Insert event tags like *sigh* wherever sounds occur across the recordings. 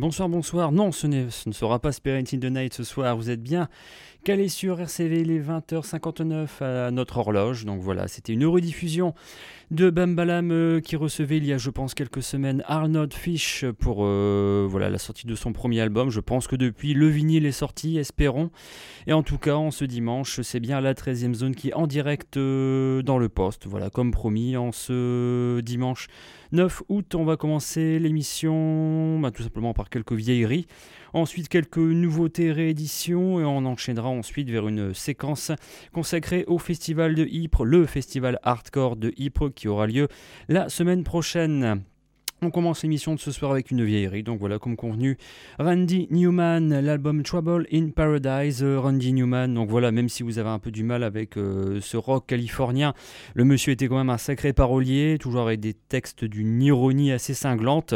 Bonsoir, bonsoir. Non, ce, ne sera pas Spirit in the Night ce soir. Vous êtes bien calé sur RCV les 20h59 à notre horloge. Donc voilà, c'était une rediffusion de Bambalam euh, qui recevait il y a je pense quelques semaines Arnold Fish pour euh, voilà la sortie de son premier album. Je pense que depuis le vinyle est sorti, espérons. Et en tout cas, en ce dimanche, c'est bien la 13e zone qui est en direct euh, dans le poste. Voilà, comme promis, en ce dimanche 9 août, on va commencer l'émission bah, tout simplement par quelques vieilleries. Ensuite, quelques nouveautés rééditions et on enchaînera ensuite vers une séquence consacrée au festival de Ypres, le festival hardcore de Ypres qui aura lieu la semaine prochaine. On commence l'émission de ce soir avec une vieillerie, donc voilà, comme convenu, Randy Newman, l'album Trouble in Paradise, Randy Newman, donc voilà, même si vous avez un peu du mal avec euh, ce rock californien, le monsieur était quand même un sacré parolier, toujours avec des textes d'une ironie assez cinglante.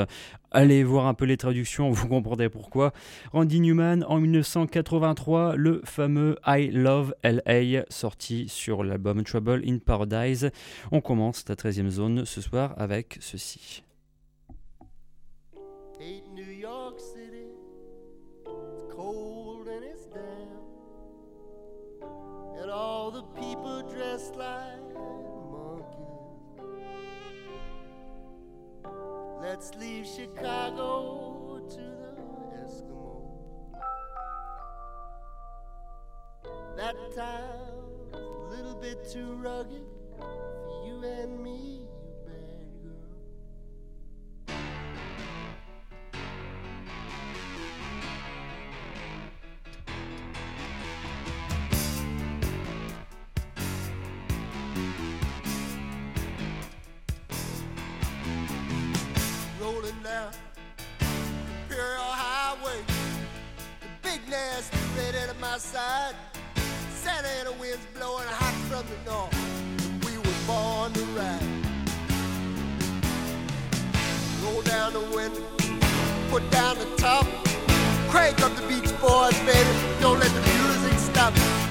Allez voir un peu les traductions, *laughs* vous comprendrez pourquoi. Randy Newman en 1983, le fameux I Love LA sorti sur l'album Trouble in Paradise. On commence la 13e zone ce soir avec ceci. All the people dressed like monkeys. Let's leave Chicago to the Eskimos. That town's a little bit too rugged for you and me. Crank up the rat No down the wind put down the top crack of the Beach Boys, baby. Don't let the music stop.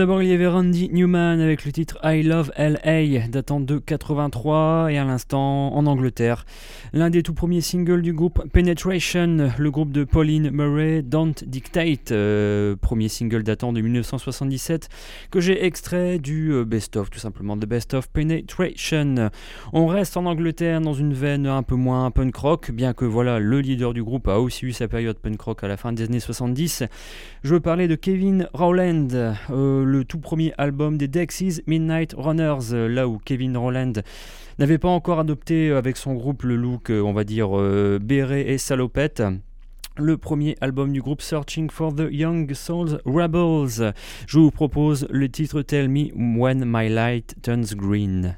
D'abord, il y avait Randy Newman avec le titre I Love LA datant de 83 et à l'instant en Angleterre. L'un des tout premiers singles du groupe Penetration, le groupe de Pauline Murray, Don't Dictate, euh, premier single datant de 1977 que j'ai extrait du euh, Best of, tout simplement, de Best of Penetration. On reste en Angleterre dans une veine un peu moins punk rock, bien que voilà, le leader du groupe a aussi eu sa période punk rock à la fin des années 70. Je veux parler de Kevin Rowland. Euh, le tout premier album des Dexys, Midnight Runners, euh, là où Kevin Rowland n'avait pas encore adopté avec son groupe le look, euh, on va dire, euh, béret et salopette le premier album du groupe Searching for the Young Souls Rebels. Je vous propose le titre Tell Me When My Light Turns Green.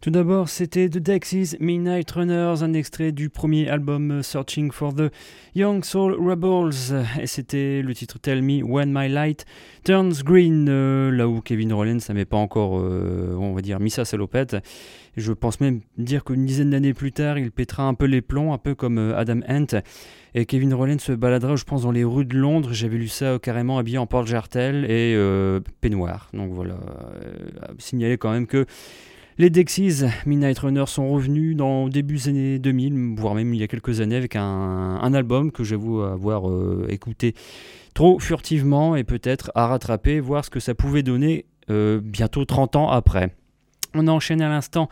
Tout d'abord, c'était The Dexys Midnight Runners, un extrait du premier album Searching for the Young Soul Rebels. Et c'était le titre Tell Me When My Light Turns Green, euh, là où Kevin Rollins n'avait pas encore, euh, on va dire, mis sa salopette. je pense même dire qu'une dizaine d'années plus tard, il pètera un peu les plombs, un peu comme euh, Adam Hunt. Et Kevin Rollins se baladera, je pense, dans les rues de Londres. J'avais lu ça carrément habillé en porte-jartel et peignoir. Donc voilà, signaler quand même que les Dexys Midnight Runner sont revenus dans début des années 2000, voire même il y a quelques années, avec un, album que j'avoue avoir euh, écouté trop furtivement et peut-être à rattraper, voir ce que ça pouvait donner euh, bientôt 30 ans après. On a enchaîné à l'instant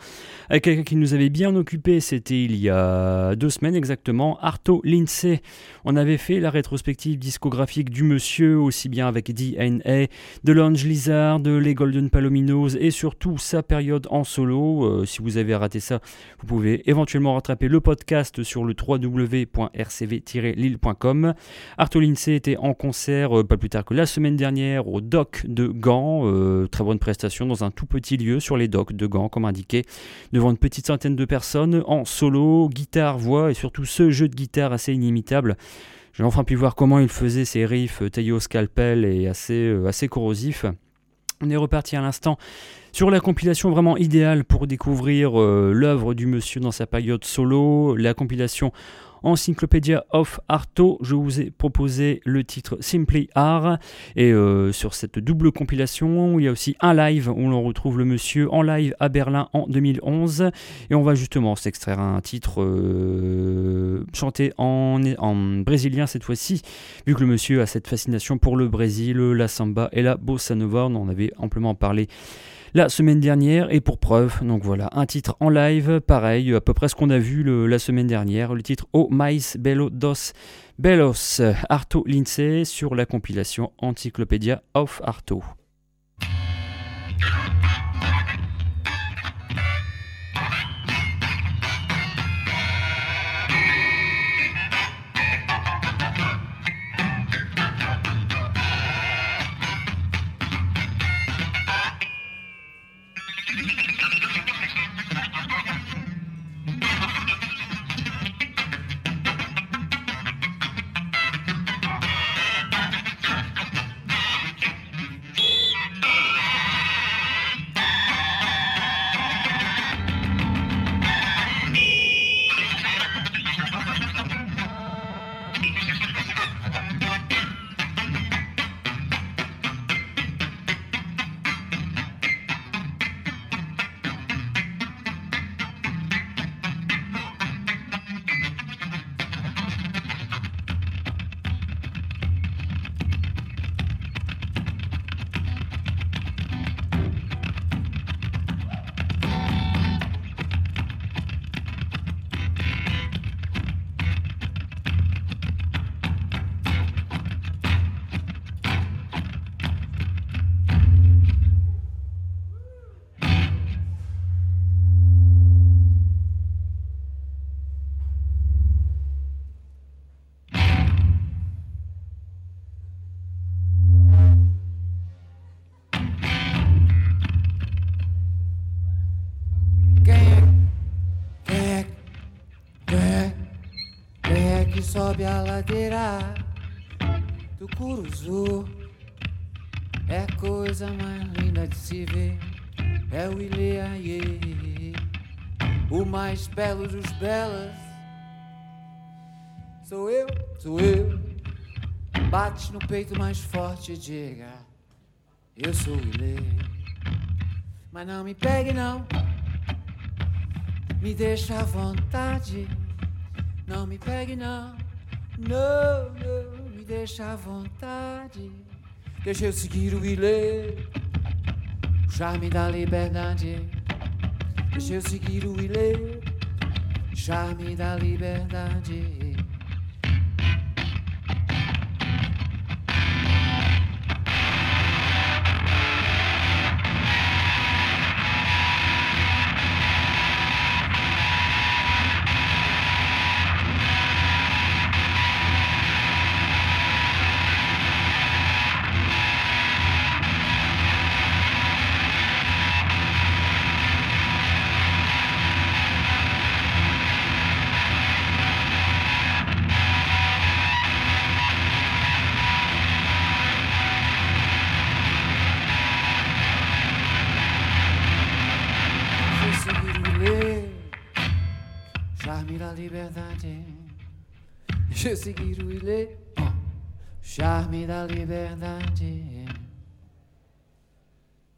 avec quelqu'un qui nous avait bien occupé, c'était il y a deux semaines exactement, Arto Lindsay. On avait fait la rétrospective discographique du monsieur, aussi bien avec DNA, de l'Ange Lizard, de les Golden Palominos et surtout sa période en solo. Euh, si vous avez raté ça, vous pouvez éventuellement rattraper le podcast sur le www.rcv-lille.com. Arto Lindsay était en concert euh, pas plus tard que la semaine dernière au Doc de Gand. Euh, très bonne prestation dans un tout petit lieu sur les docks de Gand, comme indiqué, devant une petite centaine de personnes, en solo, guitare, voix et surtout ce jeu de guitare assez inimitable. J'ai enfin pu voir comment il faisait ses riffs taillés au scalpel et assez, euh, assez corrosifs. On est reparti à l'instant sur la compilation vraiment idéale pour découvrir euh, l'œuvre du monsieur dans sa période solo, la compilation Encyclopédia of Arto, je vous ai proposé le titre Simply Art. Et euh, sur cette double compilation, il y a aussi un live où l'on retrouve le monsieur en live à Berlin en 2011. Et on va justement s'extraire un titre euh, chanté en, en brésilien cette fois-ci, vu que le monsieur a cette fascination pour le Brésil, la samba et la bossa nova. On en avait amplement parlé la semaine dernière. Et pour preuve, donc voilà, un titre en live, pareil, à peu près ce qu'on a vu la semaine dernière, le titre O Mais Belo dos Belos, Arto Lindsay, sur la compilation Encyclopedia of Arto. Sobe a ladeira do Curuzu. É coisa mais linda de se ver. É o Ileaie, o mais belo dos belas. Sou eu, sou eu. Bate no peito mais forte e diga: Eu sou o Ilê. Mas não me pegue, não. Me deixa à vontade. Não me pegue, não. Não, não, me deixa à vontade. Deixa eu seguir o ilê, o charme da liberdade. Deixa eu seguir o ilê, charme da liberdade. seguir charmé.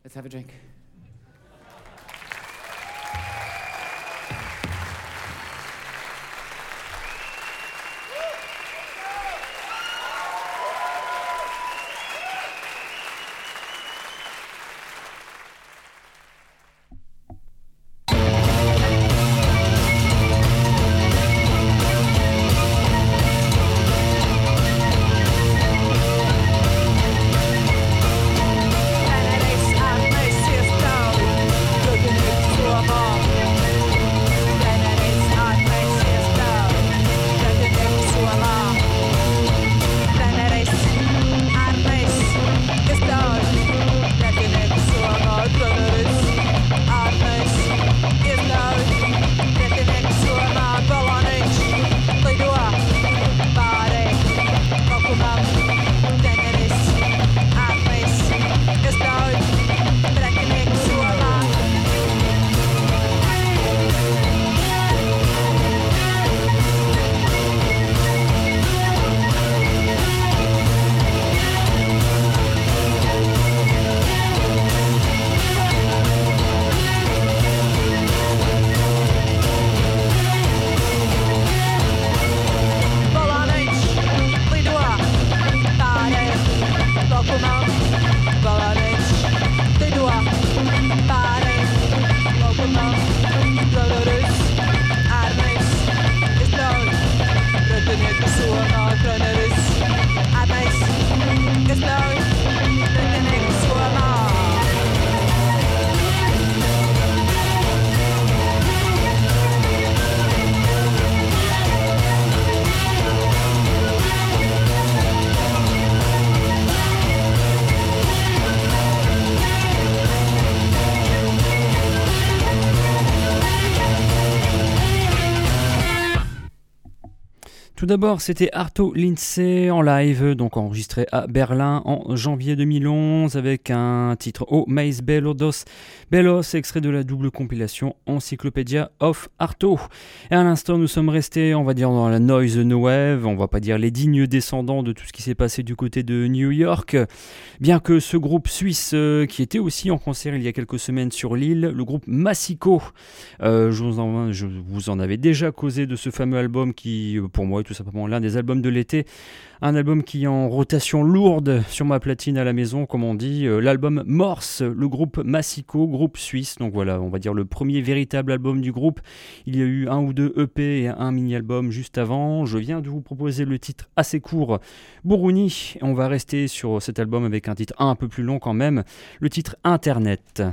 Let's have a drink. D'abord, c'était Arto Lindsay en live, donc enregistré à Berlin en janvier 2011 avec un titre Oh Mais Belodos. Belos, extrait de la double compilation Encyclopedia of Arto. Et à l'instant, nous sommes restés, on va dire, dans la noise no wave, on va pas dire les dignes descendants de tout ce qui s'est passé du côté de New York. Bien que ce groupe suisse, euh, qui était aussi en concert il y a quelques semaines sur l'île, le groupe Massico, euh, je, vous en, je avais déjà causé de ce fameux album qui, euh, pour moi, tout simplement l'un des albums de l'été. Un album qui est en rotation lourde sur ma platine à la maison, comme on dit. Euh, l'album Morse, le groupe Massico, groupe suisse. Donc voilà, on va dire le premier véritable album du groupe. Il y a eu un ou deux EP et un mini-album juste avant. Je viens de vous proposer le titre assez court, Buruni. On va rester sur cet album avec un titre un peu plus long quand même, le titre Internet.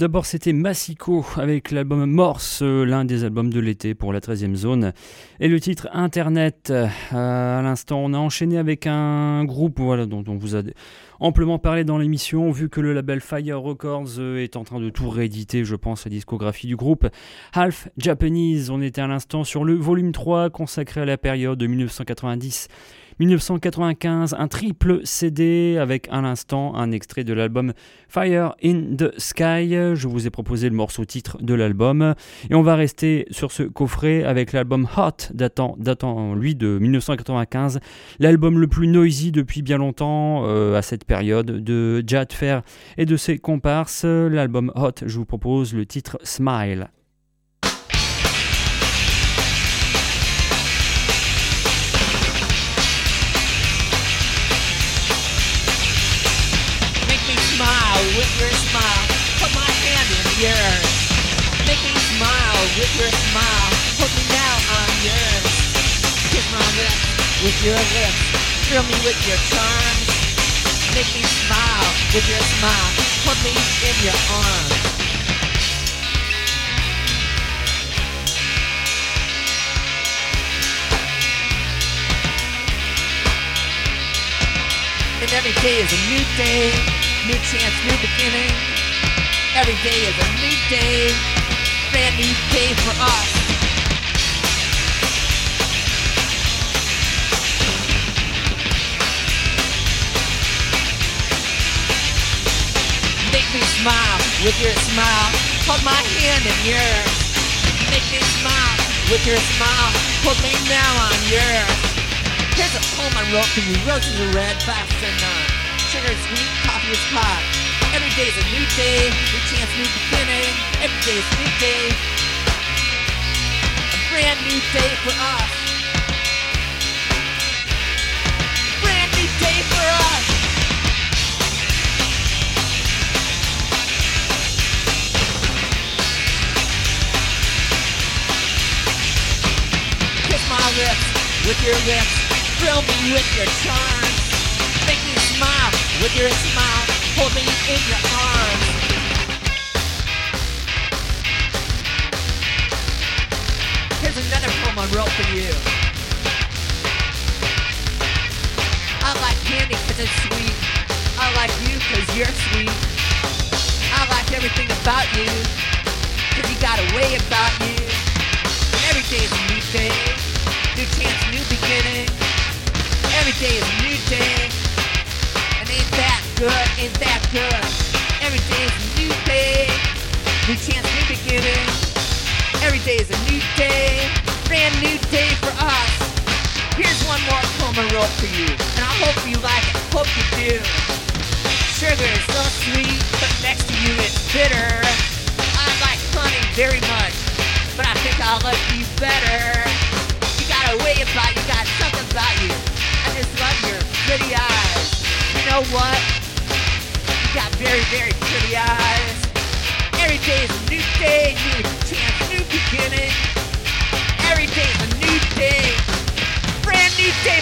D'abord, c'était Massico avec l'album Morse, euh, l'un des albums de l'été pour la 13e zone. Et le titre Internet. Euh, à l'instant, on a enchaîné avec un groupe voilà, dont on vous a amplement parlé dans l'émission, vu que le label Fire Records euh, est en train de tout rééditer, je pense, la discographie du groupe. Half Japanese, on était à l'instant sur le volume 3 consacré à la période de 1990 1995, un triple CD avec à l'instant un extrait de l'album Fire in the Sky. Je vous ai proposé le morceau titre de l'album et on va rester sur ce coffret avec l'album Hot datant, lui de 1995, l'album le plus noisy depuis bien longtemps euh, à cette période de Jad Fair et de ses comparses. L'album Hot, je vous propose le titre Smile. With your smile. Put me now on yours. Kiss my lips with your lips. Thrill me with your charms. Make me smile with your smile. Put me in your arms. And every day is a new day. New chance, new beginning. Every day is a new day. New day for us. Make me smile with your smile. Hold my hand in yours. Make me smile with your smile. Hold me now on yours. Here's a poem I wrote for you. Roses are red, fast and none. Sugar is sweet, coffee is hot. Every day's a new day, new chance, new beginning. Every day's a new day. A brand new day for us. Brand new day for us. Kiss my lips with your lips. Thrill me with your charms smile with your smile. Hold me in your arms. Wrote for you. I like candy cause it's sweet. I like you cause you're sweet. I like everything about you cause you got a way about you. And every day's a new day. New chance, new beginning. Every day is a new day And ain't that good, ain't that good. Every day is a new day, new chance, new beginning. Every day is a new day, brand new day for us. Here's one more I wrote for you, and I hope you like it, hope you do. Sugar is so sweet, but next to you it's bitter. I like honey very much, but I think I love you better. You got a way about you, got something about you. I just love your pretty eyes You know what? You got very, very pretty eyes. Every day is a new day, new chance, new beginning. Is a new day, brand new day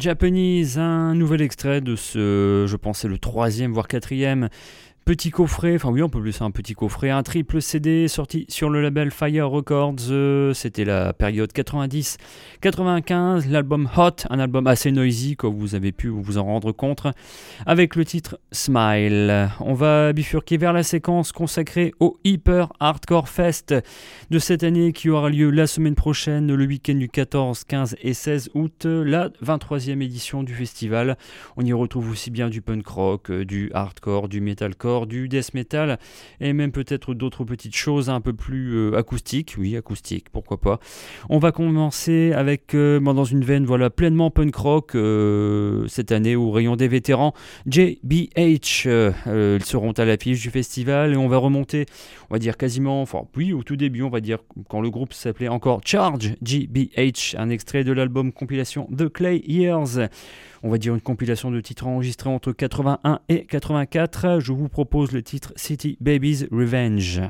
Japanese, un nouvel extrait de ce, je pensais le troisième voire quatrième Petit coffret, enfin oui, on peut ça un petit coffret, un triple CD sorti sur le label Fire Records. Euh, c'était la période 90-95. L'album Hot, un album assez noisy, comme vous avez pu vous en rendre compte, avec le titre Smile. On va bifurquer vers la séquence consacrée au Hyper Hardcore Fest de cette année qui aura lieu la semaine prochaine, le week-end du 14, 15 et 16 août, la 23e édition du festival. On y retrouve aussi bien du punk rock, euh, du hardcore, du metalcore du death metal et même peut-être d'autres petites choses un peu plus euh, acoustiques. Oui, acoustiques, pourquoi pas. On va commencer avec, euh, dans une veine voilà, pleinement punk rock euh, cette année au rayon des vétérans. JBH, ils seront à l'affiche du festival et on va remonter, on va dire quasiment, enfin oui, au tout début, on va dire quand le groupe s'appelait encore Charge GBH, un extrait de l'album compilation The Clay Years on va dire une compilation de titres enregistrés entre 81 et 84. Je vous propose le titre City Babies Revenge.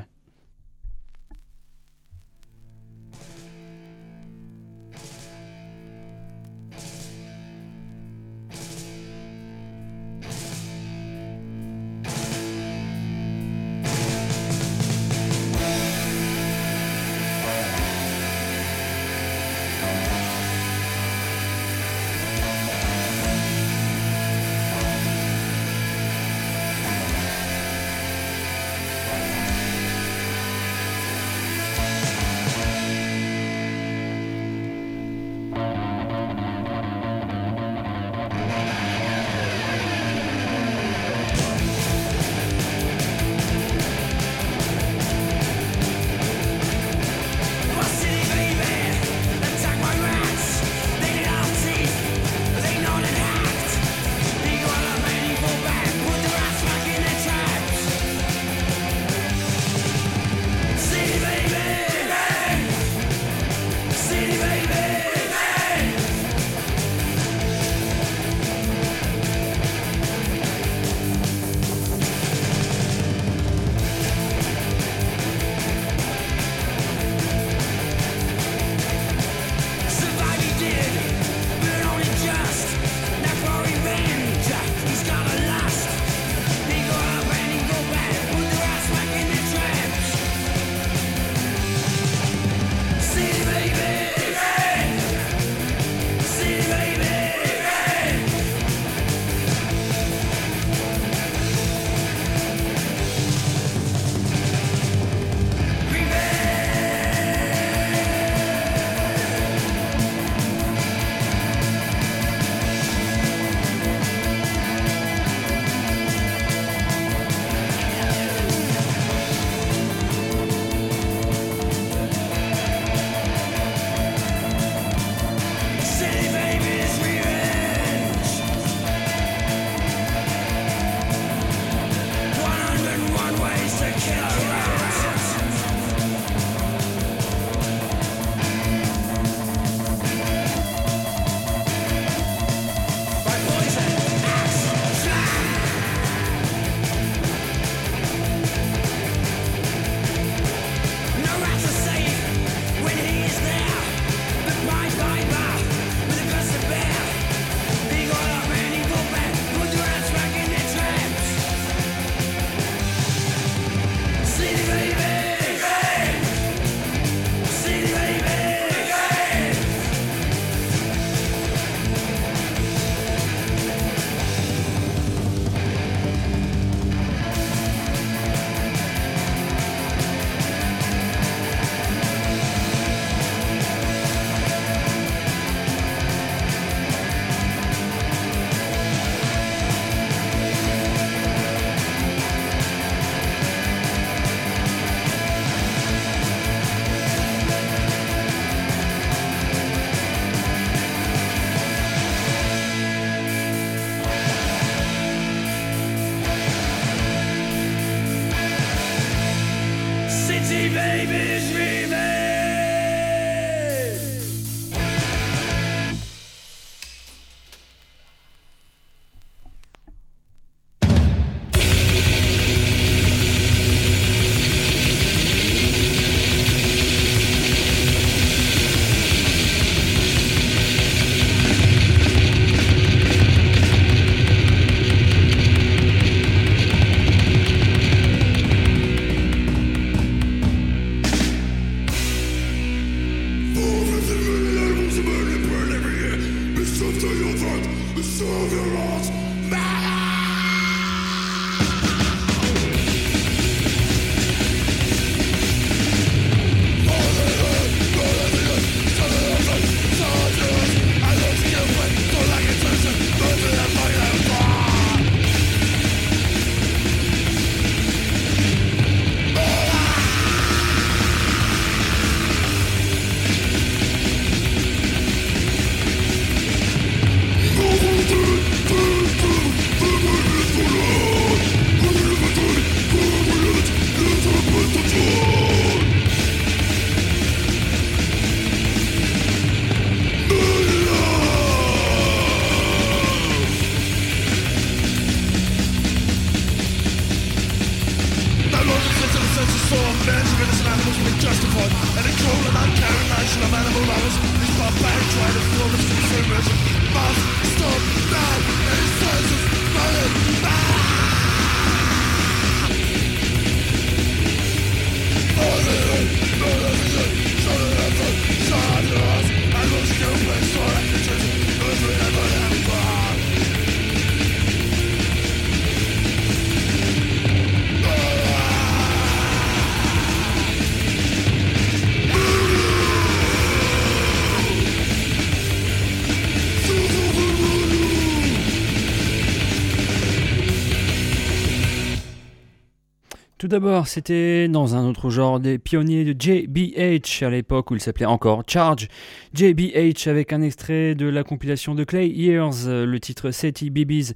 D'abord, c'était dans un autre genre des pionniers de JBH à l'époque où il s'appelait encore Charge. JBH avec un extrait de la compilation de Clay Years, le titre City Babies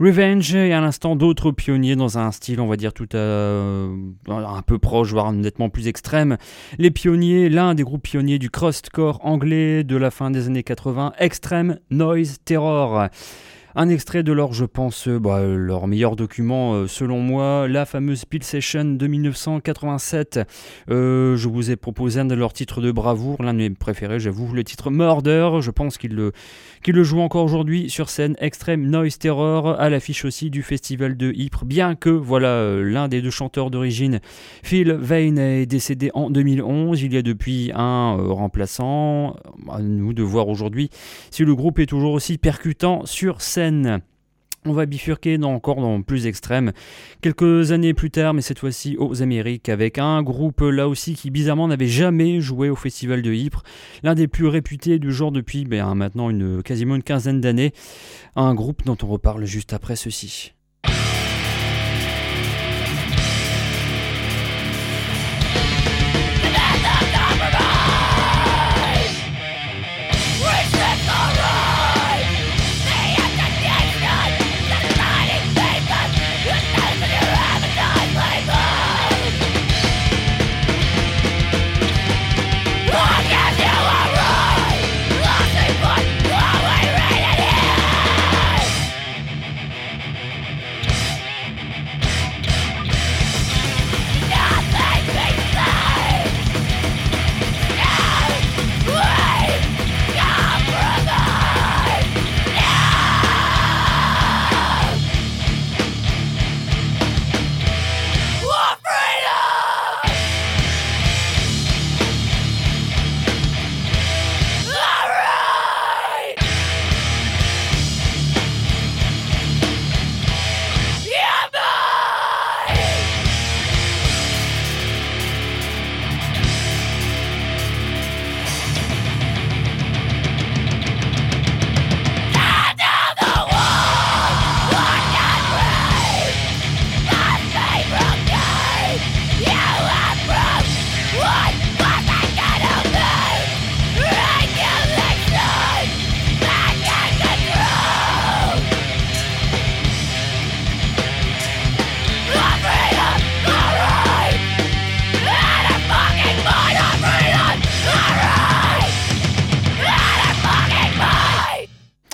Revenge et à l'instant d'autres pionniers dans un style, on va dire, tout euh, un peu proche, voire nettement plus extrême. Les pionniers, l'un des groupes pionniers du crustcore anglais de la fin des années 80, Extreme Noise Terror. Un extrait de leur, je pense, euh, bah, leur meilleur document, euh, selon moi, la fameuse Peel Session de 1987. Euh, je vous ai proposé un de leurs titres de bravoure, l'un de mes préférés, j'avoue, le titre Murder. Je pense qu'il le, qu'il le joue encore aujourd'hui sur scène. Extreme Noise Terror, à l'affiche aussi du festival de Ypres. Bien que, voilà, l'un des deux chanteurs d'origine, Phil Vane, est décédé en 2011. Il y a depuis un remplaçant. À nous de voir aujourd'hui si le groupe est toujours aussi percutant sur scène. On va bifurquer dans, encore dans plus extrême. Quelques années plus tard, mais cette fois-ci aux Amériques, avec un groupe là aussi qui bizarrement n'avait jamais joué au Festival de Ypres. L'un des plus réputés du genre depuis ben, maintenant une, quasiment une quinzaine d'années. Un groupe dont on reparle juste après ceci.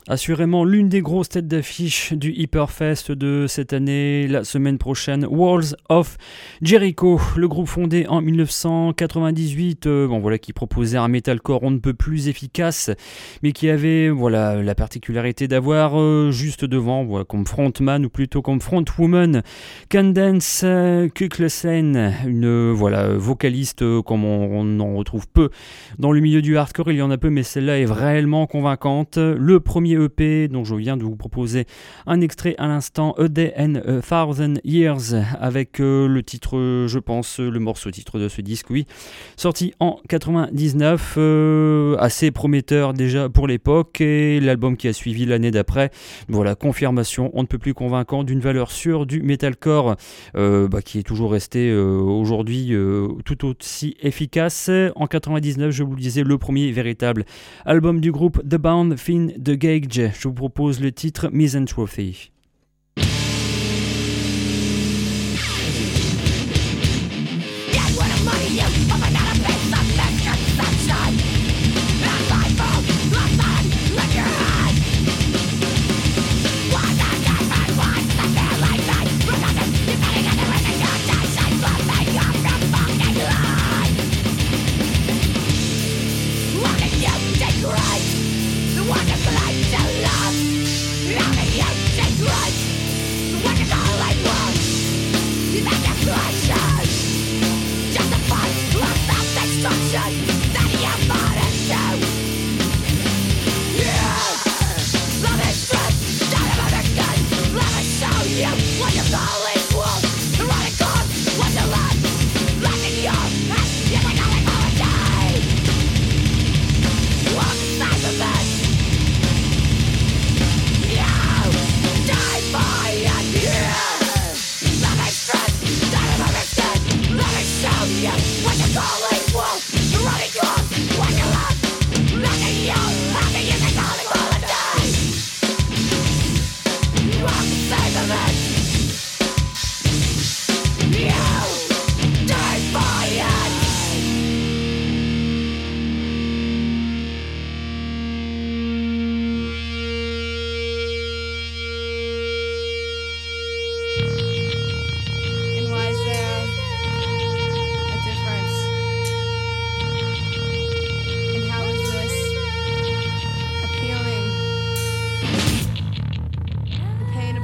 Assurément l'une des grosses têtes d'affiche du Hyperfest de cette année, la semaine prochaine, Walls of Jericho, le groupe fondé en 1998, euh, bon voilà, qui proposait un metalcore on ne peut plus efficace, mais qui avait voilà la particularité d'avoir euh, juste devant, voilà, comme frontman ou plutôt comme frontwoman, Candence euh, Kuklesen, une voilà vocaliste comme on, en retrouve peu dans le milieu du hardcore, il y en a peu, mais celle-là est réellement convaincante. Le premier EP dont je viens de vous proposer un extrait à l'instant, A Day and Thousand Years, avec euh, le titre, je pense, le morceau titre de ce disque, oui, sorti en 99, euh, assez prometteur déjà pour l'époque, et l'album qui a suivi l'année d'après, voilà, confirmation, on ne peut plus convaincant d'une valeur sûre du metalcore, euh, bah, qui est toujours resté aujourd'hui tout aussi efficace. En 99, je vous le disais, le premier véritable album du groupe The Bound Fin de Gage je vous propose le titre Misanthropy.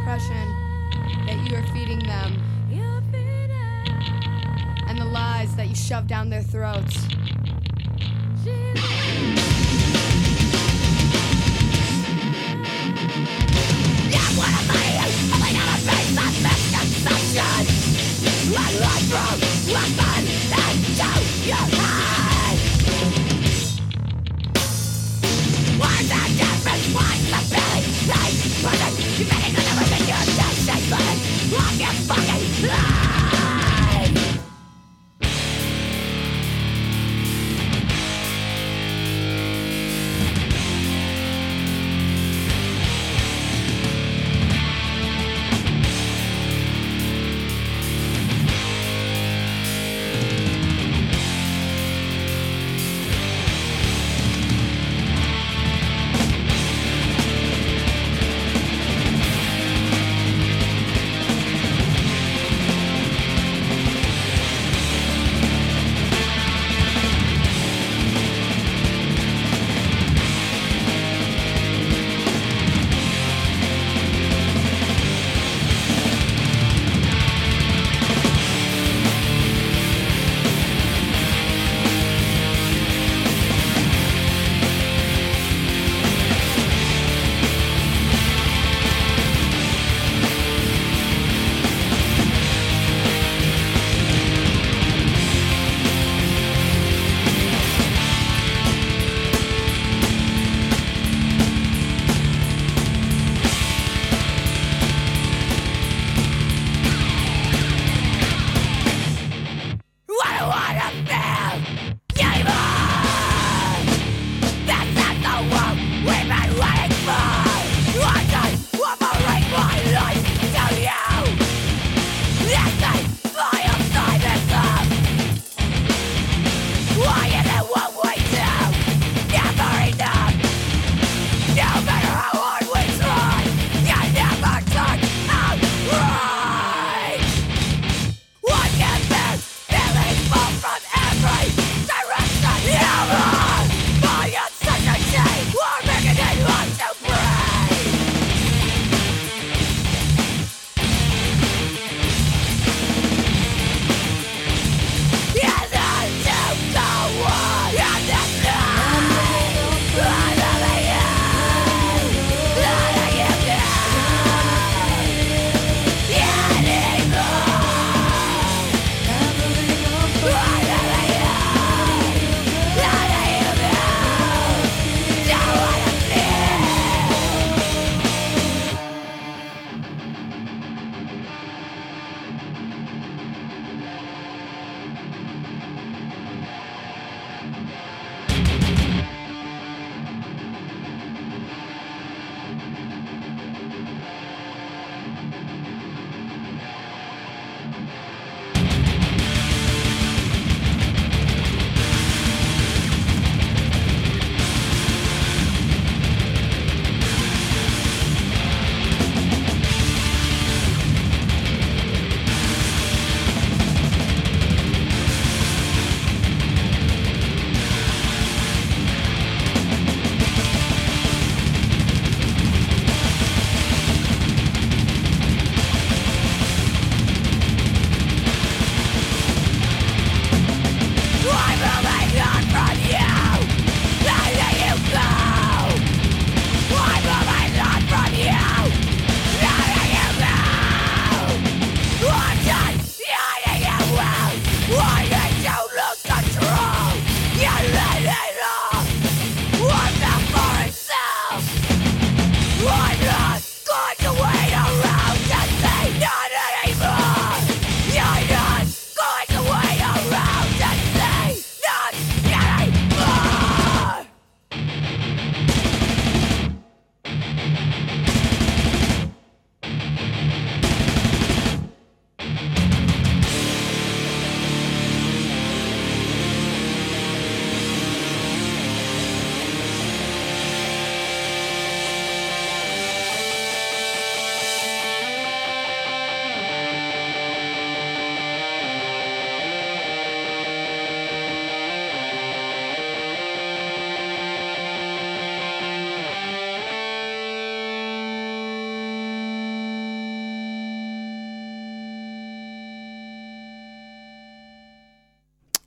impression that you are feeding them and the lies that you shove down their throats. Let life from,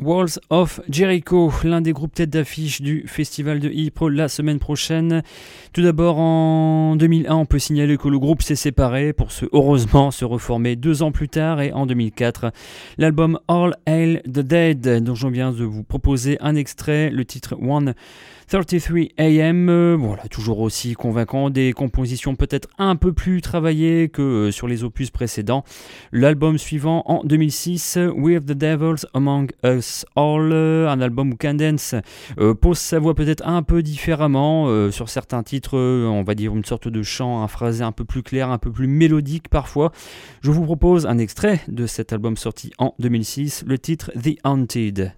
Walls of Jericho, l'un des groupes tête d'affiche du festival de Ypres la semaine prochaine. Tout d'abord, en 2001, on peut signaler que le groupe s'est séparé pour se, heureusement, se reformer deux ans plus tard et en 2004, l'album All Hail the Dead, dont je viens de vous proposer un extrait, le titre One 33 AM, voilà, toujours aussi convaincant, des compositions peut-être un peu plus travaillées que euh, sur les opus précédents. L'album suivant en 2006, With the Devils Among Us All, euh, un album où Candence pose sa voix peut-être un peu différemment, sur certains titres, on va dire une sorte de chant, un phrasé un peu plus clair, un peu plus mélodique parfois. Je vous propose un extrait de cet album sorti en 2006, le titre The Haunted.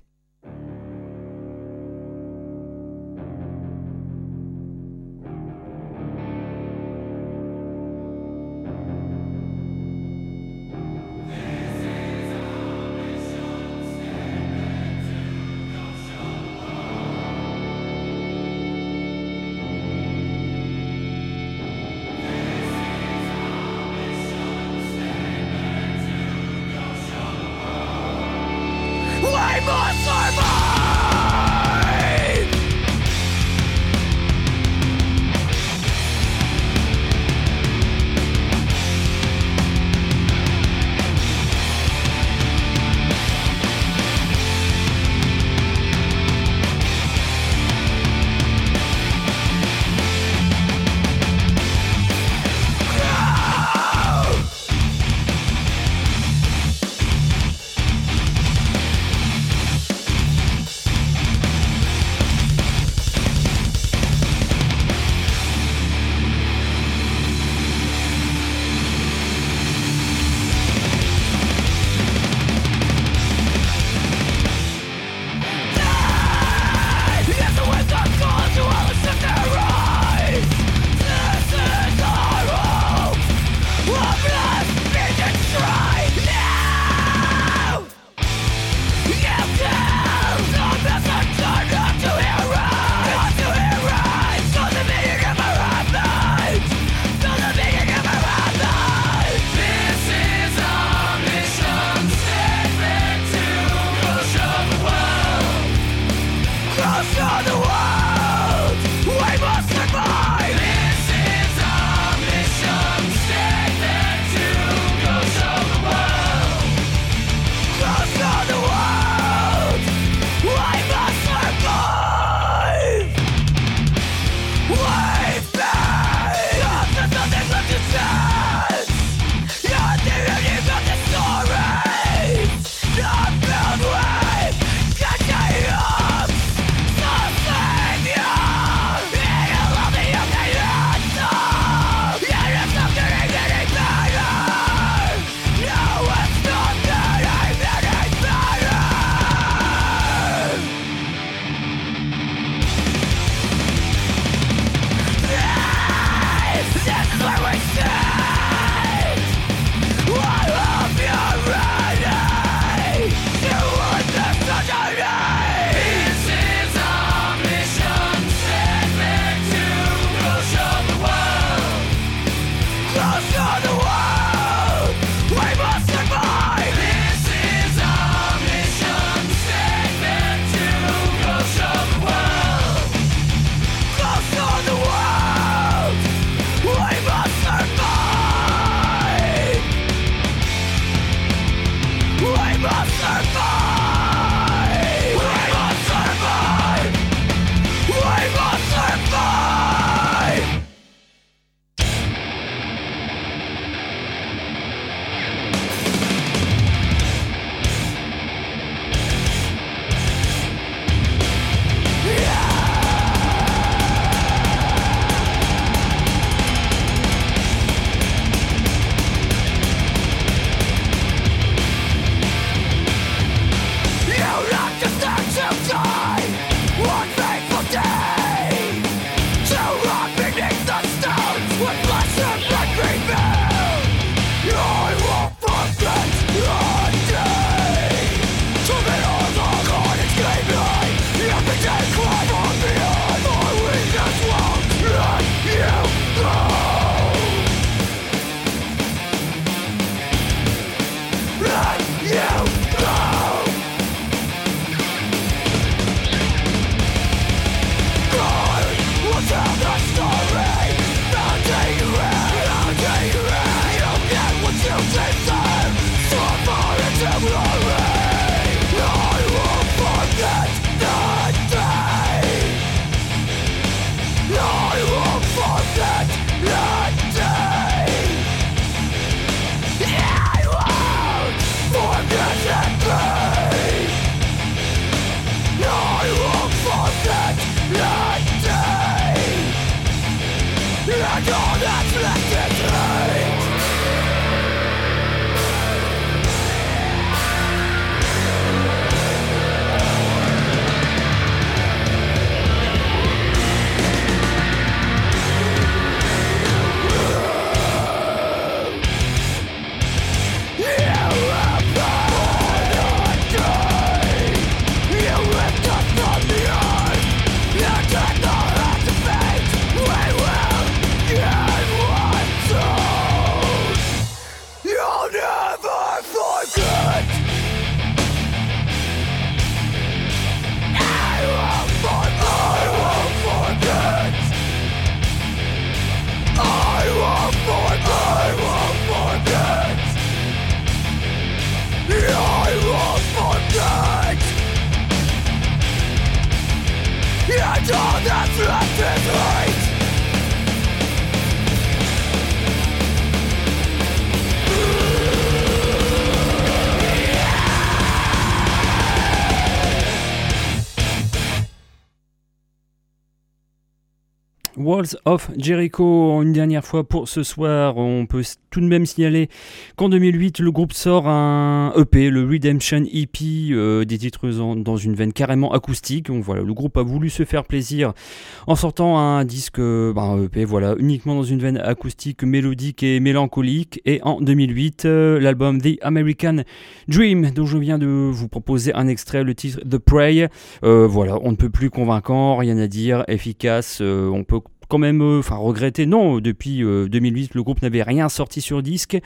Walls of Jericho. Une dernière fois pour ce soir, on peut tout de même signaler qu'en 2008, le groupe sort un EP, le Redemption EP, euh, des titres dans une veine carrément acoustique. Donc voilà, le groupe a voulu se faire plaisir en sortant un disque, euh, un EP, voilà, uniquement dans une veine acoustique, mélodique et mélancolique. Et en 2008, euh, l'album The American Dream, dont je viens de vous proposer un extrait, le titre The Prey. voilà, on ne peut plus convaincant, rien à dire, efficace. on peut quand même, euh, enfin regretter, non, depuis 2008, euh, le groupe n'avait rien sorti sur disque.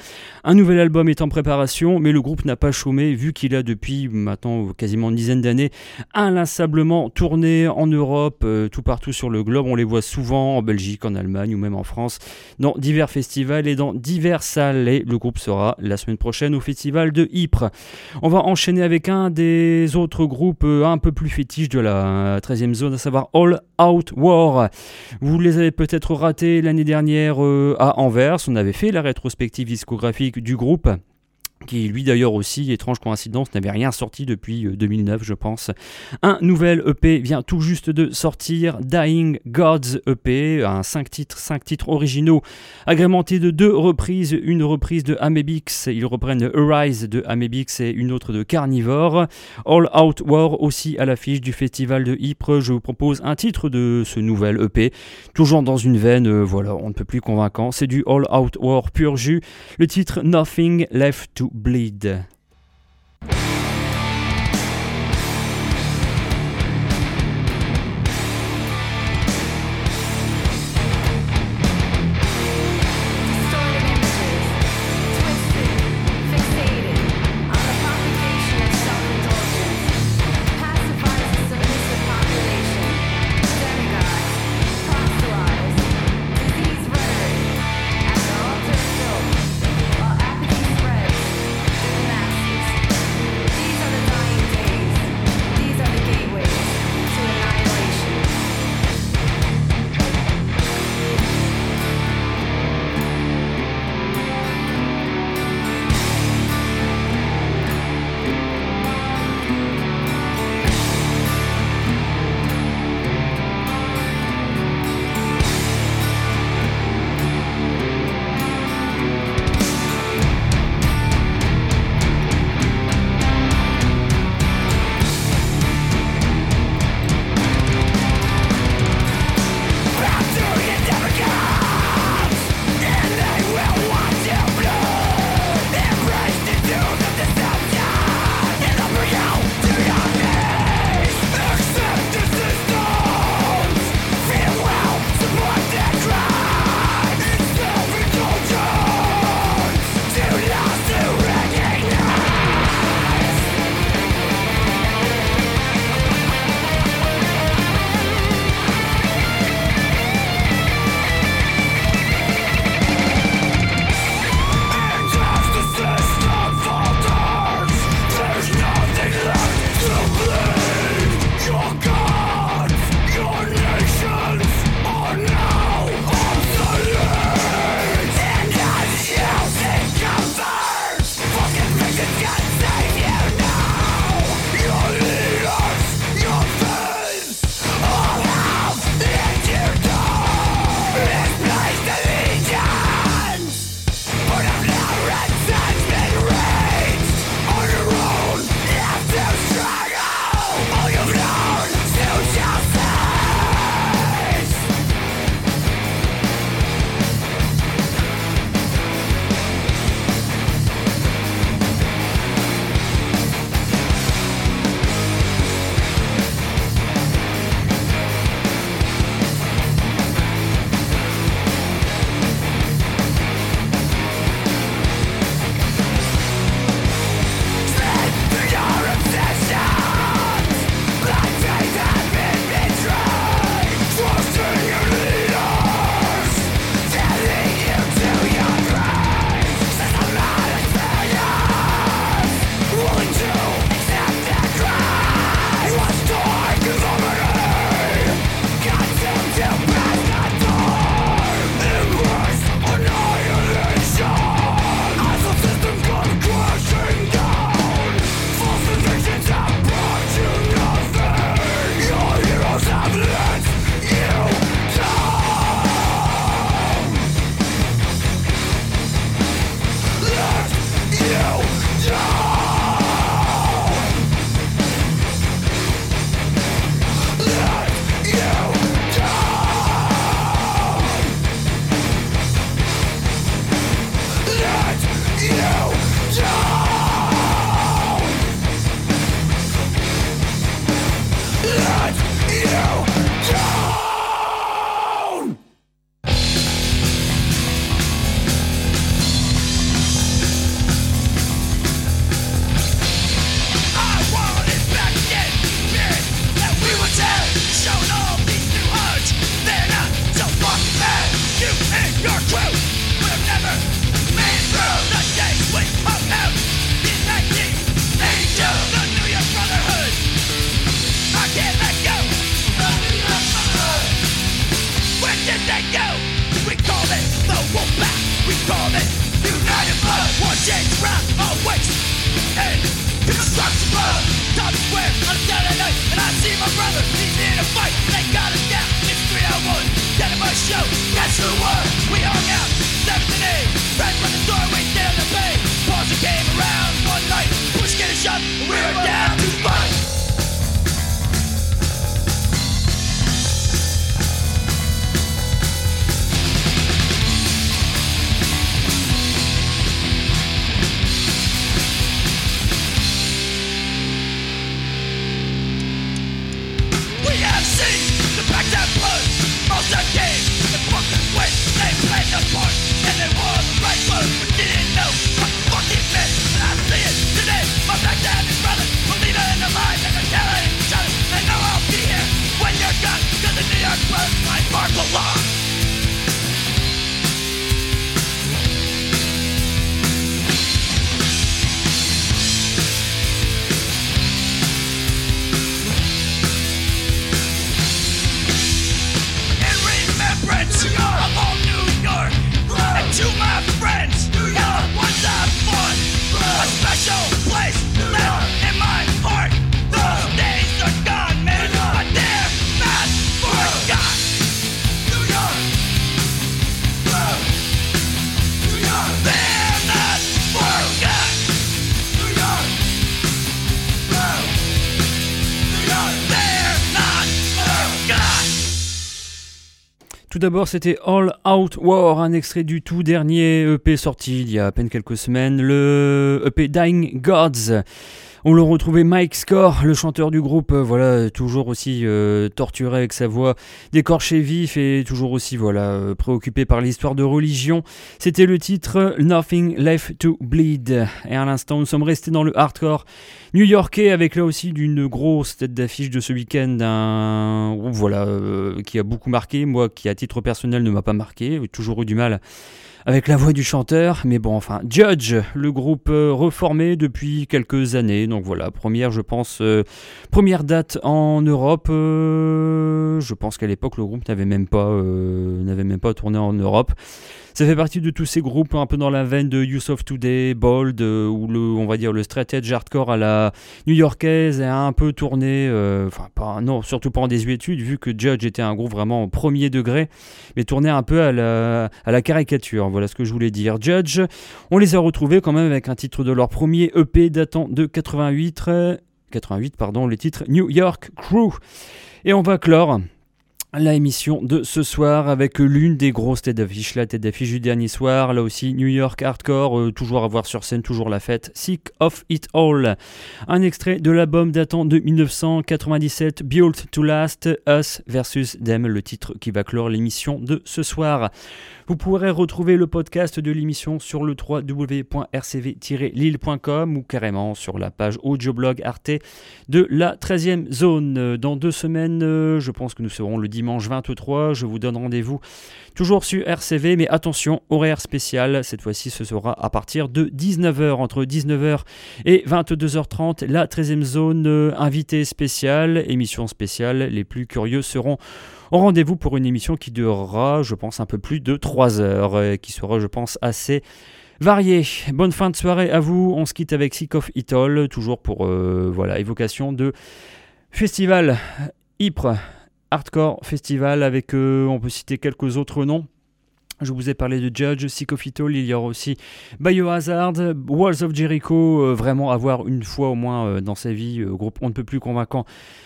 Un nouvel album est en préparation, mais le groupe n'a pas chômé, vu qu'il a depuis maintenant quasiment une dizaine d'années inlassablement tourné en Europe, euh, tout partout sur le globe. On les voit souvent en Belgique, en Allemagne ou même en France, dans divers festivals et dans divers salles. Et le groupe sera la semaine prochaine au festival de Ypres. On va enchaîner avec un des autres groupes un peu plus fétiches de la 13e zone, à savoir All Out War. Vous les avez peut-être ratés l'année dernière euh, à Anvers. On avait fait la rétrospective discographique du groupe qui lui d'ailleurs aussi, étrange coïncidence, n'avait rien sorti depuis 2009 euh, je pense. Un nouvel EP vient tout juste de sortir, Dying Gods EP, un 5 titres, 5 titres originaux, agrémentés de deux reprises, une reprise de Amebix, ils reprennent Arise de Amebix et une autre de Carnivore. All Out War aussi à l'affiche du festival de Ypres, je vous propose un titre de ce nouvel EP, toujours dans une veine, euh, voilà, on ne peut plus convaincant, c'est du All Out War pur jus, le titre Nothing Left to bleed. The New York d'abord, c'était All Out War, un extrait du tout dernier EP sorti il y a à peine quelques semaines, le EP Dying Gods. On le retrouvait Mike Score, le chanteur du groupe, euh, voilà, toujours aussi euh, torturé avec sa voix, décorché vif et toujours aussi voilà euh, préoccupé par l'histoire de religion. C'était le titre Nothing Left to Bleed. Et à l'instant, nous sommes restés dans le hardcore new-yorkais avec là aussi d'une grosse tête d'affiche de ce week-end, un groupe voilà qui a beaucoup marqué, moi qui à titre personnel ne m'a pas marqué, toujours eu du mal avec la voix du chanteur, mais bon, enfin, Judge, le groupe euh, reformé depuis quelques années, donc voilà, première, je pense, euh, première date en Europe, euh, je pense qu'à l'époque, le groupe n'avait même pas, n'avait même pas tourné en Europe. Ça fait partie de tous ces groupes un peu dans la veine de Use of Today, Bold, euh, où le, on va dire le straight hardcore à la new-yorkaise a un peu tourné, euh, enfin pas, non, surtout pas en désuétude, vu que Judge était un groupe vraiment premier degré, mais tourné un peu à la, à la caricature. Voilà ce que je voulais dire. Judge, on les a retrouvés quand même avec un titre de leur premier EP datant de 88, euh, 88 pardon, le titre New York Crew. Et on va clore la émission de ce soir avec l'une des grosses têtes d'affiche, la tête d'affiche du dernier soir, là aussi New York Hardcore, euh, toujours à voir sur scène, toujours la fête, Sick of It All. Un extrait de l'album datant de 1997, Built to Last, Us versus Them, le titre qui va clore l'émission de ce soir. Vous pourrez retrouver le podcast de l'émission sur le www.rcv-lille.com ou carrément sur la page audioblog Arte de la 13e zone. Dans deux semaines, euh, je pense que nous serons le dimanche 23. Je vous donne rendez-vous toujours sur RCV, mais attention, horaire spécial. Cette fois-ci, ce sera à partir de 19h, entre 19h et 22h30. La 13e zone, euh, invité spécial, émission spéciale. Les plus curieux seront au rendez-vous pour une émission qui durera, je pense, un peu plus de 3 heures, euh, qui sera, je pense, assez variée. Bonne fin de soirée à vous. On se quitte avec Sick of It All, toujours pour euh, voilà, évocation de festival Ypres Hardcore Festival avec, euh, on peut citer quelques autres noms. Je vous ai parlé de Judge, All, il y aura aussi Biohazard, Walls of Jericho, euh, vraiment avoir une fois au moins euh, dans sa vie, groupe on ne peut plus convaincant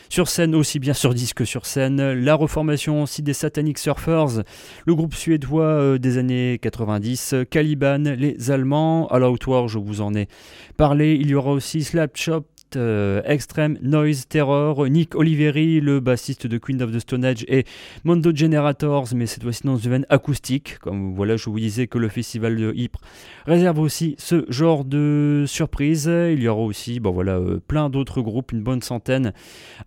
sur scène, aussi bien sur disque que sur scène. La reformation aussi des Satanic Surfers, le groupe suédois des années 90, Caliban, les Allemands, All Out War, je vous en ai parlé. Il y aura aussi Euh, Extreme Noise Terror, Nick Oliveri, le bassiste de Queen of the Stone Age et Mondo Generators, mais cette fois-ci dans une veine acoustique. Comme voilà, je vous disais que le festival de Ypres réserve aussi ce genre de surprise. Il y aura aussi, bon voilà, euh, plein d'autres groupes, une bonne centaine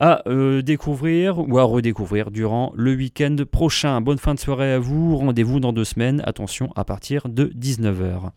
à euh, découvrir ou à redécouvrir durant le week-end prochain. Bonne fin de soirée à vous. Rendez-vous dans deux semaines. Attention, à partir de 19h.